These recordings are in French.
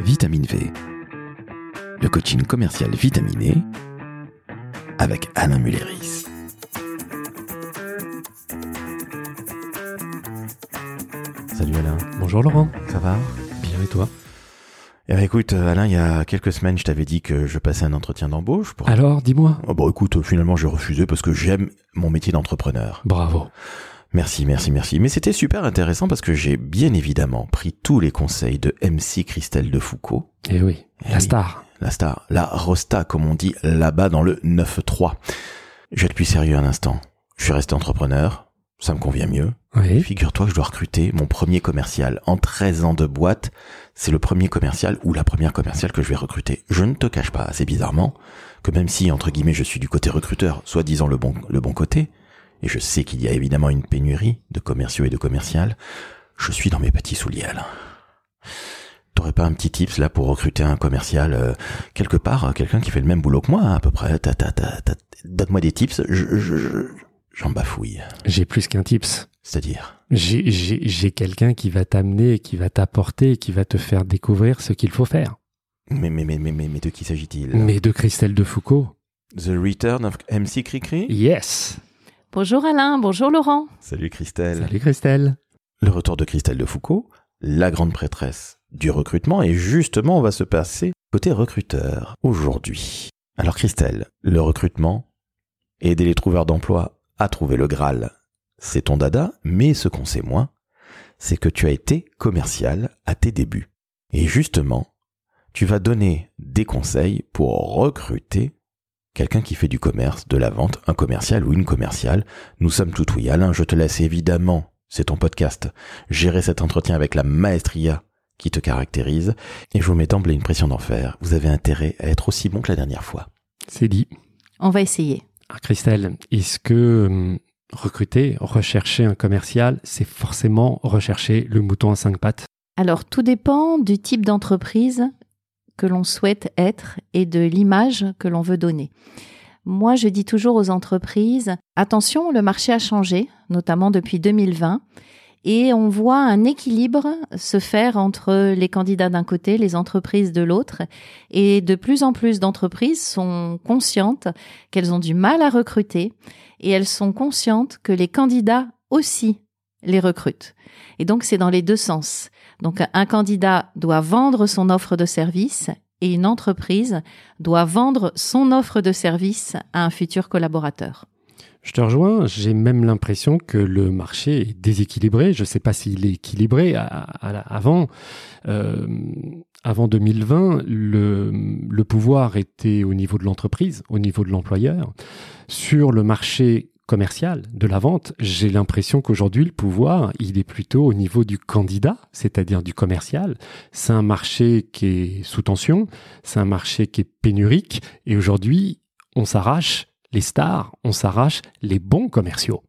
Vitamine V, le coaching commercial vitaminé avec Alain Mulleris. Salut Alain, Bonjour Laurent, ça va? Bien et toi? Eh ben écoute euh, Alain, il y a quelques semaines, je t'avais dit que je passais un entretien d'embauche pour... Alors, dis-moi. Oh, bon écoute, finalement j'ai refusé parce que j'aime mon métier d'entrepreneur. Bravo. Merci, merci, merci. Mais c'était super intéressant parce que j'ai bien évidemment pris tous les conseils de MC Christelle de Foucault, Eh oui, Eh la oui. star. la star, la rosta comme on dit là-bas dans le 9-3. Je vais être plus sérieux un instant. Je suis resté entrepreneur, ça me convient mieux. Oui. Figure-toi que je dois recruter mon premier commercial. En 13 ans de boîte, c'est le premier commercial ou la première commerciale que je vais recruter. Je ne te cache pas, assez bizarrement, que même si, entre guillemets, je suis du côté recruteur, soit disant le bon, le bon côté, et je sais qu'il y a évidemment une pénurie de commerciaux et de commerciales, je suis dans mes petits souliers, Alain. T'aurais pas un petit tips là pour recruter un commercial euh, quelque part, euh, quelqu'un qui fait le même boulot que moi à peu près? Donne-moi des tips. Je, je, je- j'en bafouille. J'ai plus qu'un tips. C'est-à-dire? J'ai- J'ai j'ai quelqu'un qui va t'amener, qui va t'apporter, qui va te faire découvrir ce qu'il faut faire. Mais, mais, mais, mais, mais, mais de qui s'agit-il? Mais de Christelle de Foucault. The Return of MC Cricri? Yes. Bonjour Alain, bonjour Laurent. Salut Christelle. Salut Christelle. Le retour de Christelle de Foucault, la grande prêtresse du recrutement, et justement on va se passer côté recruteur aujourd'hui. Alors Christelle, le recrutement, aider les trouveurs d'emploi à trouver le Graal, c'est ton dada, mais ce qu'on sait moins, c'est que tu as été commercial à tes débuts. Et justement, tu vas donner des conseils pour recruter quelqu'un qui fait du commerce, de la vente, un commercial ou une commerciale. Nous sommes tout oui. Alain, je te laisse évidemment, c'est ton podcast, gérer cet entretien avec la maestria qui te caractérise. Et je vous mets d'emblée une pression d'enfer. Vous avez intérêt à être aussi bon que la dernière fois. C'est dit. On va essayer. Alors, Christelle, est-ce que hum, recruter, rechercher un commercial, c'est forcément rechercher le mouton à cinq pattes? Alors tout dépend du type d'entreprise que l'on souhaite être et de l'image que l'on veut donner. Moi, je dis toujours aux entreprises, attention, le marché a changé, notamment depuis 2020, et on voit un équilibre se faire entre les candidats d'un côté, les entreprises de l'autre, et de plus en plus d'entreprises sont conscientes qu'elles ont du mal à recruter, et elles sont conscientes que les candidats aussi les recrutent. Et donc, c'est dans les deux sens. Donc, un candidat doit vendre son offre de service et une entreprise doit vendre son offre de service à un futur collaborateur. Je te rejoins, j'ai même l'impression que le marché est déséquilibré. Je ne sais pas s'il est équilibré. Avant, euh, avant 2020, le, le pouvoir était au niveau de l'entreprise, au niveau de l'employeur. Sur le marché commercial de la vente, j'ai l'impression qu'aujourd'hui, le pouvoir, il est plutôt au niveau du candidat, c'est-à-dire du commercial. C'est un marché qui est sous tension, c'est un marché qui est pénurique, et aujourd'hui, on s'arrache les stars, on s'arrache les bons commerciaux.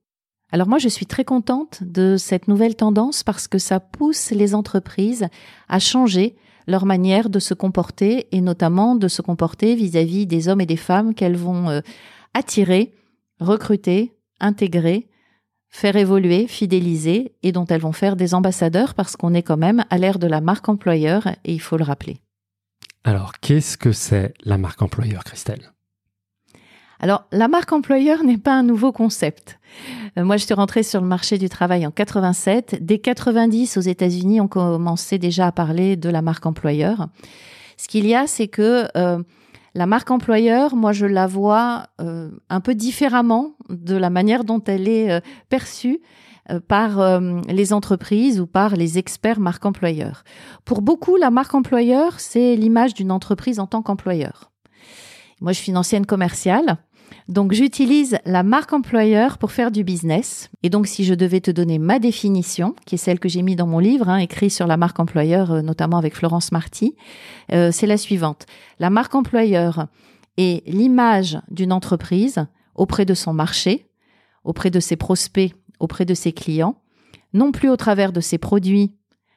Alors moi, je suis très contente de cette nouvelle tendance parce que ça pousse les entreprises à changer leur manière de se comporter et notamment de se comporter vis-à-vis des hommes et des femmes qu'elles vont euh, attirer, recruter, intégrer, faire évoluer, fidéliser et dont elles vont faire des ambassadeurs parce qu'on est quand même à l'ère de la marque employeur et il faut le rappeler. Alors, qu'est-ce que c'est la marque employeur, Christelle? Alors, la marque employeur n'est pas un nouveau concept. Euh, moi, je suis rentrée sur le marché du travail en 87. Dès 90, aux États-Unis, on commençait déjà à parler de la marque employeur. Ce qu'il y a, c'est que euh, la marque employeur, moi, je la vois euh, un peu différemment de la manière dont elle est euh, perçue euh, par les entreprises ou par les experts marque employeur. Pour beaucoup, la marque employeur, c'est l'image d'une entreprise en tant qu'employeur. Moi, je suis une ancienne commerciale. Donc, j'utilise la marque employeur pour faire du business. Et donc, si je devais te donner ma définition, qui est celle que j'ai mise dans mon livre, hein, écrit sur la marque employeur, euh, notamment avec Florence Marty, euh, c'est la suivante. La marque employeur est l'image d'une entreprise auprès de son marché, auprès de ses prospects, auprès de ses clients, non plus au travers de ses produits,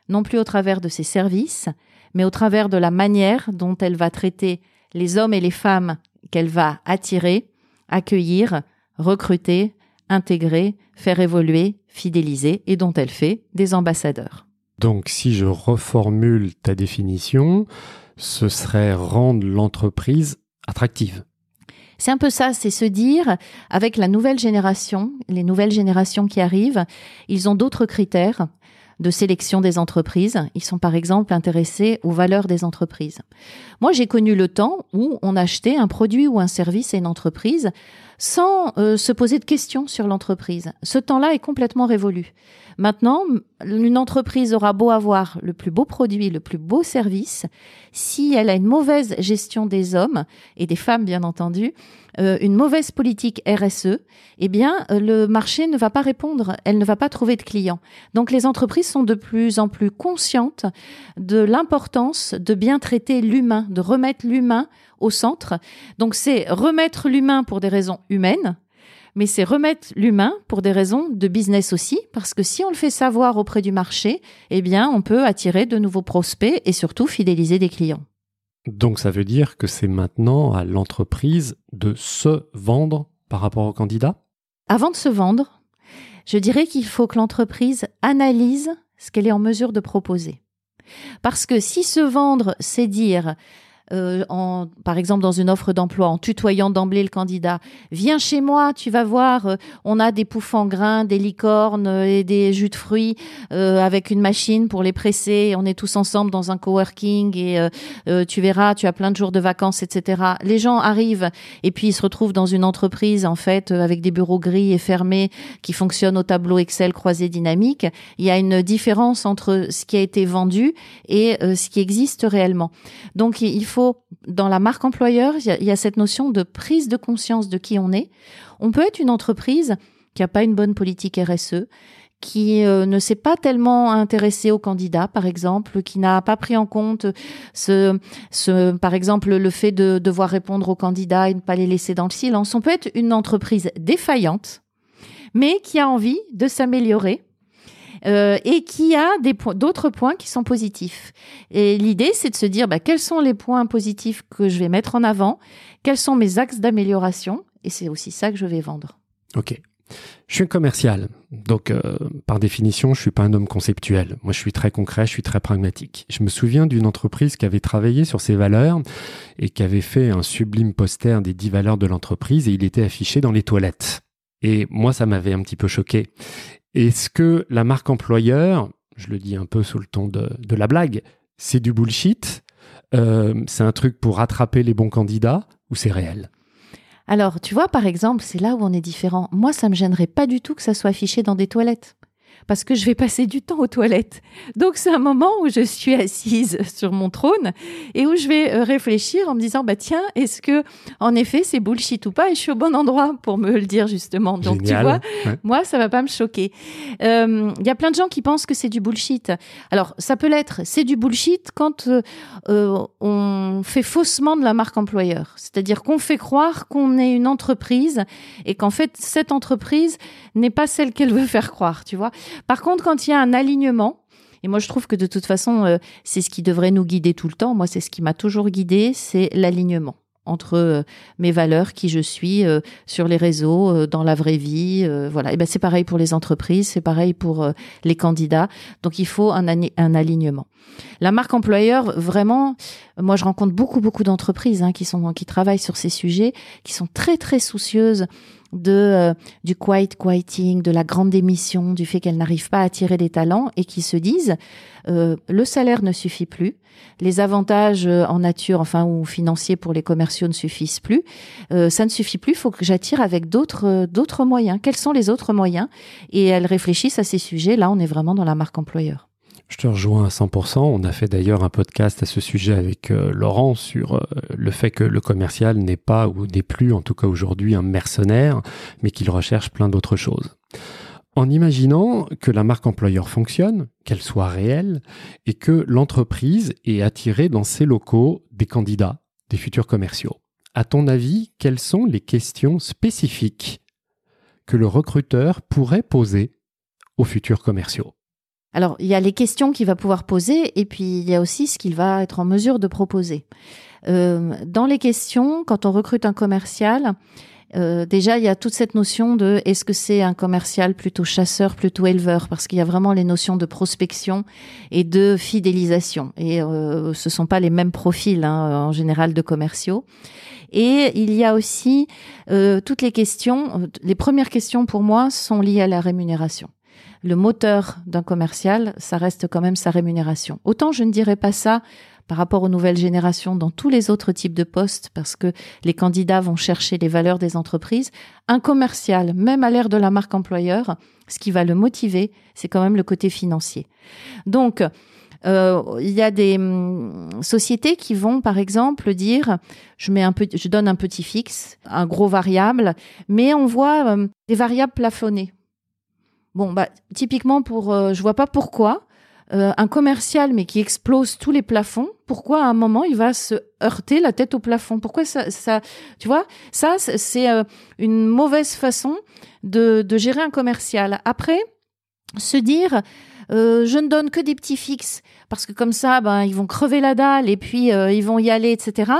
non plus au travers de ses services, mais au travers de la manière dont elle va traiter les hommes et les femmes qu'elle va attirer, accueillir, recruter, intégrer, faire évoluer, fidéliser et dont elle fait des ambassadeurs. Donc si je reformule ta définition, ce serait rendre l'entreprise attractive. C'est un peu ça, c'est se dire, avec la nouvelle génération, les nouvelles générations qui arrivent, ils ont d'autres critères de sélection des entreprises. Ils sont par exemple intéressés aux valeurs des entreprises. Moi, j'ai connu le temps où on achetait un produit ou un service à une entreprise sans euh, se poser de questions sur l'entreprise. Ce temps-là est complètement révolu. Maintenant, une entreprise aura beau avoir le plus beau produit, le plus beau service, si elle a une mauvaise gestion des hommes et des femmes, bien entendu, euh, une mauvaise politique RSE, eh bien, euh, le marché ne va pas répondre, elle ne va pas trouver de clients. Donc, les entreprises sont de plus en plus conscientes de l'importance de bien traiter l'humain, de remettre l'humain au centre. Donc, c'est remettre l'humain pour des raisons humaines, mais c'est remettre l'humain pour des raisons de business aussi, parce que si on le fait savoir auprès du marché, eh bien, on peut attirer de nouveaux prospects et surtout fidéliser des clients. Donc ça veut dire que c'est maintenant à l'entreprise de se vendre par rapport au candidat Avant de se vendre, je dirais qu'il faut que l'entreprise analyse ce qu'elle est en mesure de proposer. Parce que si se vendre, c'est dire euh, en, par exemple dans une offre d'emploi, en tutoyant d'emblée le candidat. Viens chez moi, tu vas voir, euh, on a des poufs en grains, des licornes euh, et des jus de fruits avec une machine pour les presser. On est tous ensemble dans un coworking et tu verras, tu as plein de jours de vacances, etc. Les gens arrivent et puis ils se retrouvent dans une entreprise en fait avec des bureaux gris et fermés qui fonctionnent au tableau Excel croisé dynamique. Il y a une différence entre ce qui a été vendu et ce qui existe réellement. Donc il faut dans la marque employeur, il y, a, cette notion de prise de conscience de qui on est. On peut être une entreprise qui n'a pas une bonne politique RSE, qui euh, ne s'est pas tellement intéressé aux candidats, par exemple, qui n'a pas pris en compte ce, par exemple, le fait de devoir répondre aux candidats et ne pas les laisser dans le silence. On peut être une entreprise défaillante, mais qui a envie de s'améliorer euh, et qui a d'autres points qui sont positifs. Et l'idée, c'est de se dire bah, quels sont les points positifs que je vais mettre en avant, quels sont mes axes d'amélioration, et c'est aussi ça que je vais vendre. Ok. Je suis un commercial, donc euh, par définition, je suis pas un homme conceptuel. Moi, je suis très concret, je suis très pragmatique. Je me souviens d'une entreprise qui avait travaillé sur ces valeurs et qui avait fait un sublime poster des dix valeurs de l'entreprise et il était affiché dans les toilettes. Et moi, ça m'avait un petit peu choqué. Est-ce que la marque employeur, je le dis un peu sous le ton de, la blague, c'est du bullshit euh, C'est un truc pour rattraper les bons candidats ou c'est réel? Alors, tu vois, par exemple, c'est là où on est différent. Moi, ça me gênerait pas du tout que ça soit affiché dans des toilettes parce que je vais passer du temps aux toilettes. Donc c'est un moment où je suis assise sur mon trône et où je vais euh, réfléchir en me disant bah tiens est-ce que en effet c'est bullshit ou pas et je suis au bon endroit pour me le dire justement. Donc tu vois moi ça va pas me choquer. Il euh, y a plein de gens qui pensent que c'est du bullshit. Alors ça peut l'être c'est du bullshit quand euh, on fait faussement de la marque employeur, c'est-à-dire qu'on fait croire qu'on est une entreprise et qu'en fait cette entreprise n'est pas celle qu'elle veut faire croire, tu vois. Par contre, quand il y a un alignement, et moi je trouve que de toute façon, euh, c'est ce qui devrait nous guider tout le temps. Moi, c'est ce qui m'a toujours guidé, c'est l'alignement entre euh, mes valeurs, qui je suis euh, sur les réseaux, dans la vraie vie, voilà. Et ben c'est pareil pour les entreprises, c'est pareil pour les candidats. Donc il faut un, alignement. La marque employeur, vraiment, moi je rencontre beaucoup beaucoup d'entreprises hein, qui sont qui travaillent sur ces sujets, qui sont très très soucieuses de euh, du quiet quieting, de la grande démission, du fait qu'elles n'arrivent pas à attirer des talents et qui se disent euh, le salaire ne suffit plus, les avantages euh, en nature, enfin ou financiers pour les commerciaux ne suffisent plus, ça ne suffit plus, faut que j'attire avec d'autres d'autres moyens. Quels sont les autres moyens? Et elles réfléchissent à ces sujets. Là, on est vraiment dans la marque employeur. Je te rejoins à 100%. On a fait d'ailleurs un podcast à ce sujet avec euh, Laurent sur euh, le fait que le commercial n'est pas ou n'est plus, en tout cas aujourd'hui, un mercenaire, mais qu'il recherche plein d'autres choses. En imaginant que la marque employeur fonctionne, qu'elle soit réelle, et que l'entreprise ait attiré dans ses locaux des candidats, des futurs commerciaux. À ton avis, quelles sont les questions spécifiques que le recruteur pourrait poser aux futurs commerciaux? Alors, il y a les questions qu'il va pouvoir poser et puis il y a aussi ce qu'il va être en mesure de proposer. Euh, dans les questions, quand on recrute un commercial, euh, déjà, il y a toute cette notion de est-ce que c'est un commercial plutôt chasseur, plutôt éleveur, parce qu'il y a vraiment les notions de prospection et de fidélisation. Et euh, ce sont pas les mêmes profils hein, en général de commerciaux. Et il y a aussi euh, toutes les questions. Les premières questions pour moi sont liées à la rémunération. Le moteur d'un commercial, ça reste quand même sa rémunération. Autant je ne dirais pas ça par rapport aux nouvelles générations dans tous les autres types de postes parce que les candidats vont chercher les valeurs des entreprises. Un commercial, même à l'ère de la marque employeur, ce qui va le motiver, c'est quand même le côté financier. Donc, euh, il y a des hum, sociétés qui vont, par exemple, dire je mets un peu, je donne un petit fixe, un gros variable, mais on voit hum, des variables plafonnées. Bon, bah typiquement pour, euh, je vois pas pourquoi euh, un commercial mais qui explose tous les plafonds, pourquoi à un moment il va se heurter la tête au plafond? Pourquoi ça, tu vois? Ça, c'est euh, une mauvaise façon de gérer un commercial. Après, se dire euh, je ne donne que des petits fixes parce que comme ça, ben ils vont crever la dalle et puis euh, ils vont y aller, etc.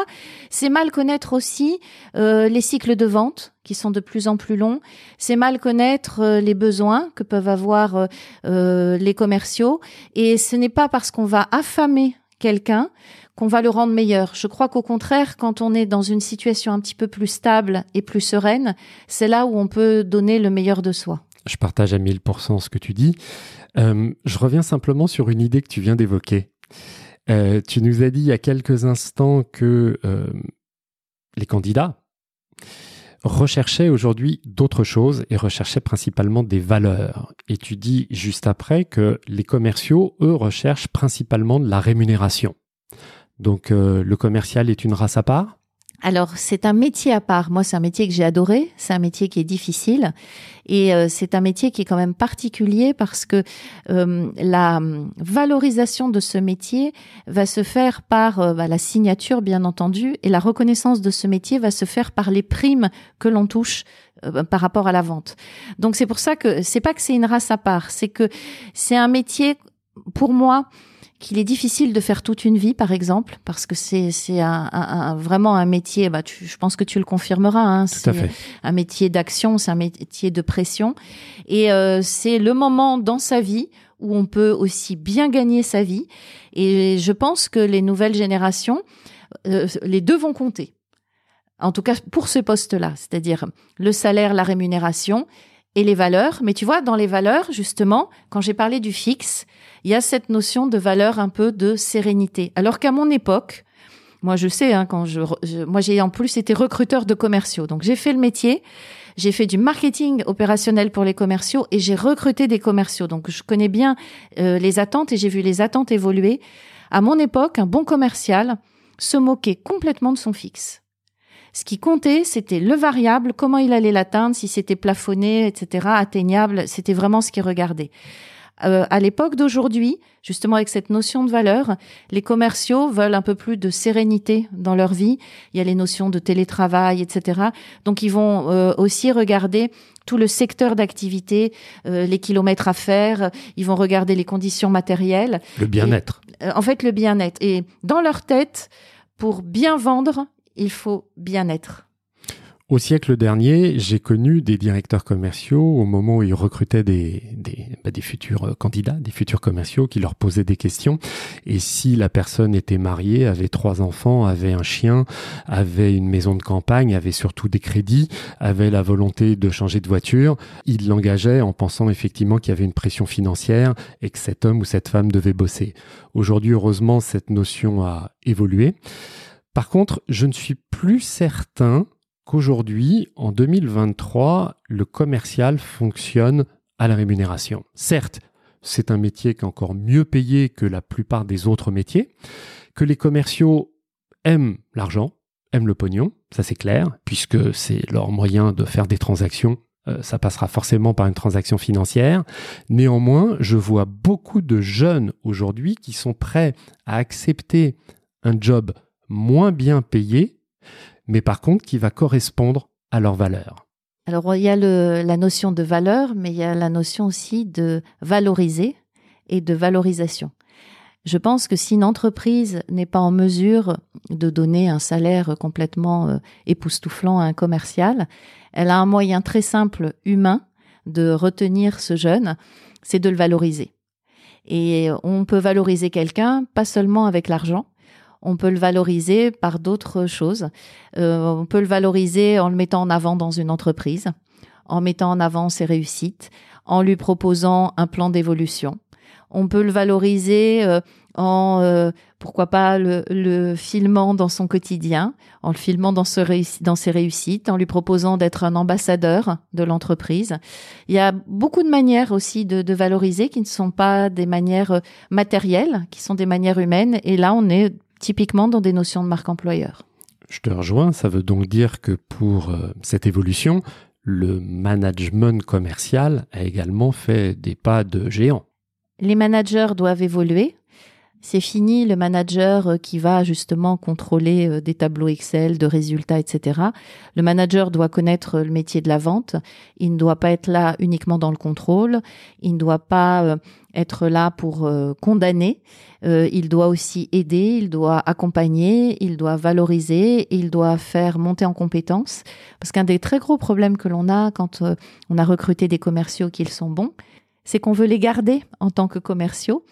C'est mal connaître aussi euh, les cycles de vente qui sont de plus en plus longs. C'est mal connaître les besoins que peuvent avoir les commerciaux et ce n'est pas parce qu'on va affamer quelqu'un qu'on va le rendre meilleur. Je crois qu'au contraire, quand on est dans une situation un petit peu plus stable et plus sereine, c'est là où on peut donner le meilleur de soi. Je partage à 1000% ce que tu dis. Euh, je reviens simplement sur une idée que tu viens d'évoquer. Euh, tu nous as dit il y a quelques instants que euh, les candidats recherchaient aujourd'hui d'autres choses et recherchaient principalement des valeurs. Et tu dis juste après que les commerciaux, eux, recherchent principalement de la rémunération. Donc le commercial est une race à part alors, c'est un métier à part. Moi, c'est un métier que j'ai adoré. C'est un métier qui est difficile. Et euh, c'est un métier qui est quand même particulier parce que euh, la valorisation de ce métier va se faire par euh, bah, la signature, bien entendu, et la reconnaissance de ce métier va se faire par les primes que l'on touche par rapport à la vente. Donc, c'est pour ça que c'est pas que c'est une race à part. C'est que c'est un métier, pour moi, qu'il est difficile de faire toute une vie, par exemple, parce que c'est c'est un, un, vraiment un métier. Bah, tu, je pense que tu le confirmeras. Hein, c'est un métier d'action, c'est un métier de pression, et euh, c'est le moment dans sa vie où on peut aussi bien gagner sa vie. Et je pense que les nouvelles générations, euh, les deux vont compter. En tout cas, pour ce poste-là, c'est-à-dire le salaire, la rémunération et les valeurs. Mais tu vois, dans les valeurs, justement, quand j'ai parlé du fixe, il y a cette notion de valeur un peu de sérénité. Alors qu'à mon époque, moi je sais, hein, quand je, moi j'ai en plus été recruteur de commerciaux, donc j'ai fait le métier, j'ai fait du marketing opérationnel pour les commerciaux et j'ai recruté des commerciaux, donc je connais bien euh, les attentes et j'ai vu les attentes évoluer. À mon époque, un bon commercial se moquait complètement de son fixe. Ce qui comptait, c'était le variable, comment il allait l'atteindre, si c'était plafonné, etc., atteignable, c'était vraiment ce qu'il regardait. Euh, à l'époque d'aujourd'hui, justement avec cette notion de valeur, les commerciaux veulent un peu plus de sérénité dans leur vie. Il y a les notions de télétravail, etc. Donc ils vont euh, aussi regarder tout le secteur d'activité, euh, les kilomètres à faire. Ils vont regarder les conditions matérielles. Le bien-être. en fait, le bien-être. Et dans leur tête, pour bien vendre, il faut bien être. Au siècle dernier, j'ai connu des directeurs commerciaux au moment où ils recrutaient des, bah, futurs euh, candidats, des futurs commerciaux qui leur posaient des questions. Et si la personne était mariée, avait trois enfants, avait un chien, avait une maison de campagne, avait surtout des crédits, avait la volonté de changer de voiture, ils l'engageaient en pensant effectivement qu'il y avait une pression financière et que cet homme ou cette femme devait bosser. Aujourd'hui, heureusement, cette notion a évolué. Par contre, je ne suis plus certain qu'aujourd'hui, en 2023, le commercial fonctionne à la rémunération. Certes, c'est un métier qui est encore mieux payé que la plupart des autres métiers, que les commerciaux aiment l'argent, aiment le pognon, ça c'est clair, puisque c'est leur moyen de faire des transactions, euh, ça passera forcément par une transaction financière. Néanmoins, je vois beaucoup de jeunes aujourd'hui qui sont prêts à accepter un job moins bien payé mais par contre qui va correspondre à leurs valeurs. Alors il y a la notion de valeur, mais il y a la notion aussi de valoriser et de valorisation. Je pense que si une entreprise n'est pas en mesure de donner un salaire complètement euh, époustouflant à un commercial, elle a un moyen très simple, humain, de retenir ce jeune, c'est de le valoriser. Et on peut valoriser quelqu'un pas seulement avec l'argent, on peut le valoriser par d'autres choses. Euh, on peut le valoriser en le mettant en avant dans une entreprise, en mettant en avant ses réussites, en lui proposant un plan d'évolution on peut le valoriser euh, en, euh, pourquoi pas, le, filmant dans son quotidien, en le filmant dans, dans ses réussites, en lui proposant d'être un ambassadeur de l'entreprise. Il y a beaucoup de manières aussi de, valoriser qui ne sont pas des manières euh, matérielles, qui sont des manières humaines. Et là, on est typiquement dans des notions de marque employeur. Je te rejoins, ça veut donc dire que pour cette évolution, le management commercial a également fait des pas de géant. Les managers doivent évoluer. C'est fini le manager euh, qui va justement contrôler euh, des tableaux Excel de résultats, etc. Le manager doit connaître le métier de la vente. Il ne doit pas être là uniquement dans le contrôle. Il ne doit pas euh, être là pour condamner. Il doit aussi aider, il doit accompagner, il doit valoriser, il doit faire monter en compétences. Parce qu'un des très gros problèmes que l'on a quand on a recruté des commerciaux qui sont bons, c'est qu'on veut les garder en tant que commerciaux,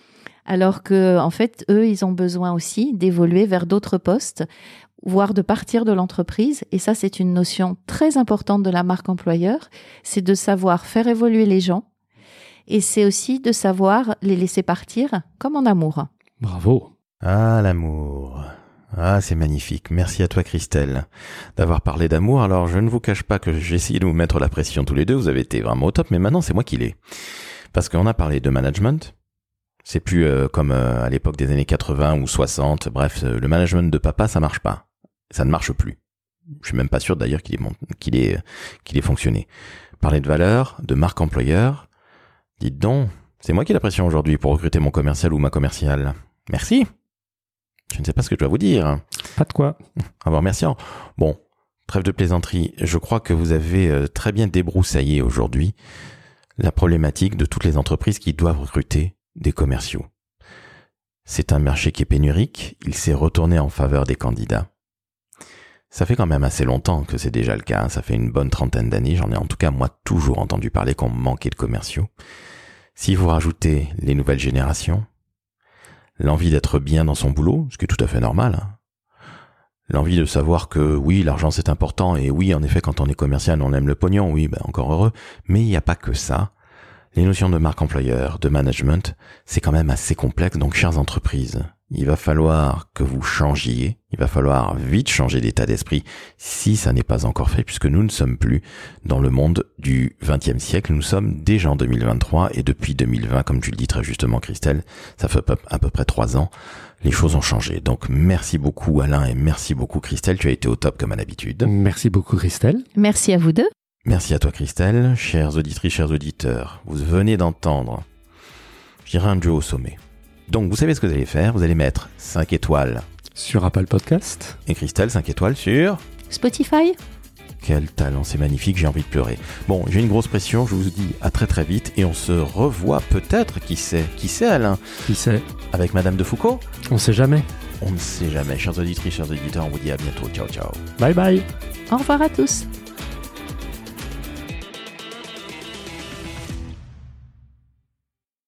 alors que en fait, eux, ils ont besoin aussi d'évoluer vers d'autres postes, voire de partir de l'entreprise. Et ça, c'est une notion très importante de la marque employeur, c'est de savoir faire évoluer les gens, et c'est aussi de savoir les laisser partir, comme en amour. Bravo. Ah, l'amour. Ah, c'est magnifique. Merci à toi, Christelle, d'avoir parlé d'amour. Alors, je ne vous cache pas que j'ai essayé de vous mettre la pression tous les deux. Vous avez été vraiment au top, mais maintenant, c'est moi qui l'ai. Parce qu'on a parlé de management. C'est plus euh, comme euh, à l'époque des années 80 ou 60. Bref, euh, le management de papa, ça marche pas. Ça ne marche plus. Je suis même pas sûr d'ailleurs qu'il ait, qu'il ait, qu'il ait fonctionné. Parler de valeur, de marque employeur. Dites donc, c'est moi qui ai la pression aujourd'hui pour recruter mon commercial ou ma commerciale. Merci. Je ne sais pas ce que je dois vous dire. Pas de quoi. Au revoir, merci. Bon, trêve de plaisanterie. Je crois que vous avez très bien débroussaillé aujourd'hui la problématique de toutes les entreprises qui doivent recruter des commerciaux. C'est un marché qui est pénurique, il s'est retourné en faveur des candidats. Ça fait quand même assez longtemps que c'est déjà le cas, hein. ça fait une bonne trentaine d'années, j'en ai en tout cas moi toujours entendu parler qu'on manquait de commerciaux. Si vous rajoutez les nouvelles générations, l'envie d'être bien dans son boulot, ce qui est tout à fait normal, hein. l'envie de savoir que oui, l'argent c'est important, et oui, en effet, quand on est commercial, on aime le pognon, oui, ben encore heureux, mais il n'y a pas que ça. Les notions de marque employeur, de management, c'est quand même assez complexe, donc chères entreprises, il va falloir que vous changiez, il va falloir vite changer d'état d'esprit si ça n'est pas encore fait, puisque nous ne sommes plus dans le monde du XXe siècle, nous sommes déjà en 2023 et depuis 2020, comme tu le dis très justement Christelle, ça fait à peu près trois ans, les choses ont changé. Donc merci beaucoup Alain et merci beaucoup Christelle, tu as été au top comme à l'habitude. Merci beaucoup Christelle. Merci à vous deux. Merci à toi Christelle, chères auditrices, chers auditeurs, vous venez d'entendre, je dirais un duo au sommet. Donc vous savez ce que vous allez faire, vous allez mettre 5 étoiles sur Apple Podcast et Christelle 5 étoiles sur Spotify. Quel talent, c'est magnifique, j'ai envie de pleurer. Bon, j'ai une grosse pression, je vous dis à très très vite et on se revoit peut-être, qui sait, qui sait Alain? Qui sait? Avec Madame de Foucault? On sait jamais. On ne sait jamais, chers auditrices, chers auditeurs, on vous dit à bientôt, ciao ciao. Bye bye. Au revoir à tous.